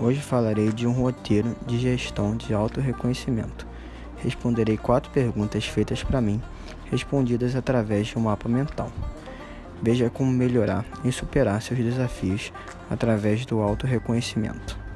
Hoje falarei de um roteiro de gestão de auto-reconhecimento. Responderei quatro perguntas feitas para mim, respondidas através de um mapa mental. Veja como melhorar e superar seus desafios através do auto-reconhecimento.